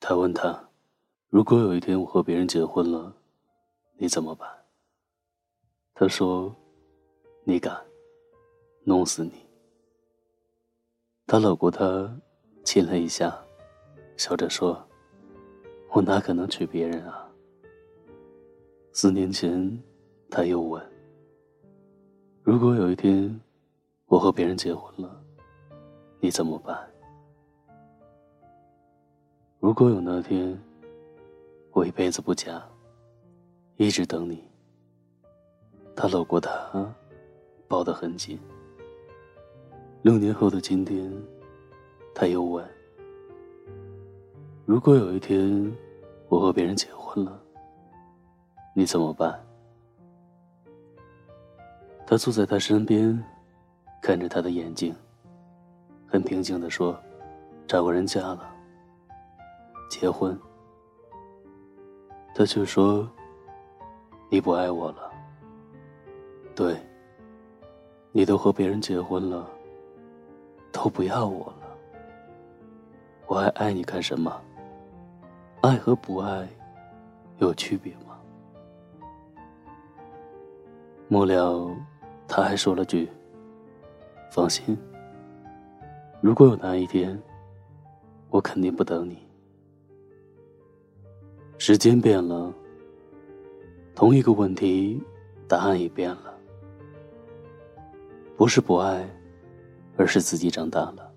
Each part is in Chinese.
他问他：“如果有一天我和别人结婚了，你怎么办？”他说：“你敢，弄死你。”他搂过她，亲了一下，笑着说：“我哪可能娶别人啊？”四年前，他又问：“如果有一天我和别人结婚了，你怎么办？”如果有那天，我一辈子不嫁，一直等你。他搂过她，抱得很紧。六年后的今天，他又问：“如果有一天我和别人结婚了，你怎么办？”他坐在他身边，看着他的眼睛，很平静地说：“找个人嫁了。”结婚，他却说：“你不爱我了。”对，你都和别人结婚了，都不要我了，我还爱你干什么？爱和不爱有区别吗？末了，他还说了句：“放心，如果有那一天，我肯定不等你。”时间变了，同一个问题，答案也变了。不是不爱，而是自己长大了。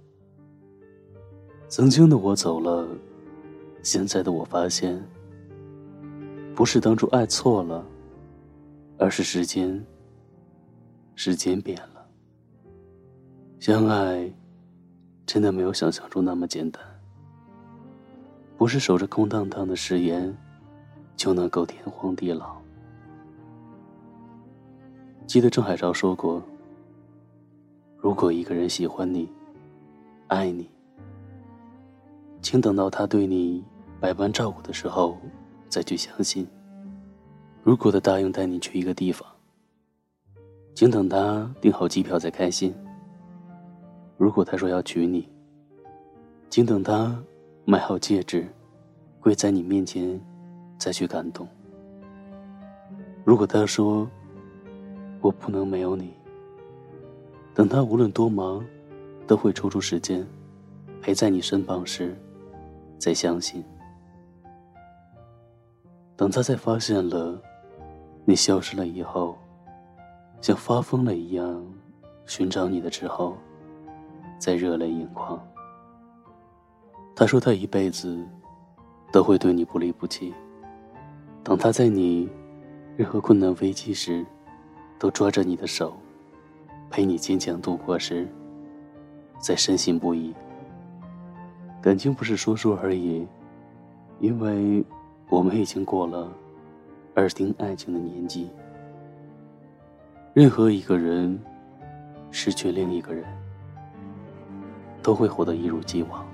曾经的我走了，现在的我发现，不是当初爱错了，而是时间，时间变了。相爱，真的没有想象中那么简单。不是守着空荡荡的誓言，就能够天荒地老。记得郑海潮说过：“如果一个人喜欢你，爱你，请等到他对你百般照顾的时候，再去相信。如果他答应带你去一个地方，请等他订好机票再开心。如果他说要娶你，请等他。”买好戒指，跪在你面前，再去感动。如果他说我不能没有你，等他无论多忙，都会抽出时间陪在你身旁时，再相信。等他在发现了你消失了以后，像发疯了一样寻找你的之后，再热泪盈眶。他说：“他一辈子都会对你不离不弃。等他在你任何困难危机时，都抓着你的手，陪你坚强度过时，再深信不疑。感情不是说说而已，因为我们已经过了耳听爱情的年纪。任何一个人失去另一个人，都会活得一如既往。”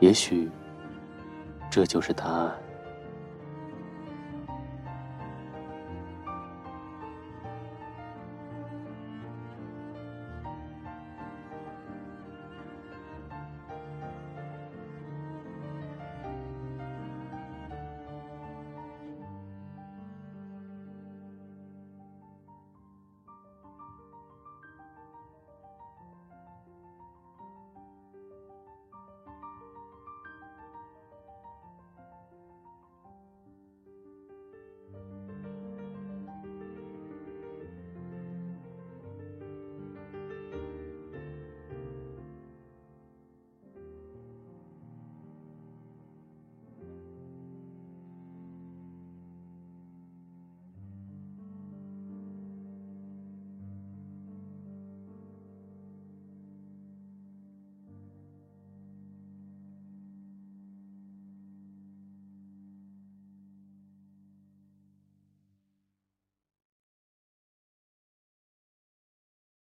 也许，这就是答案。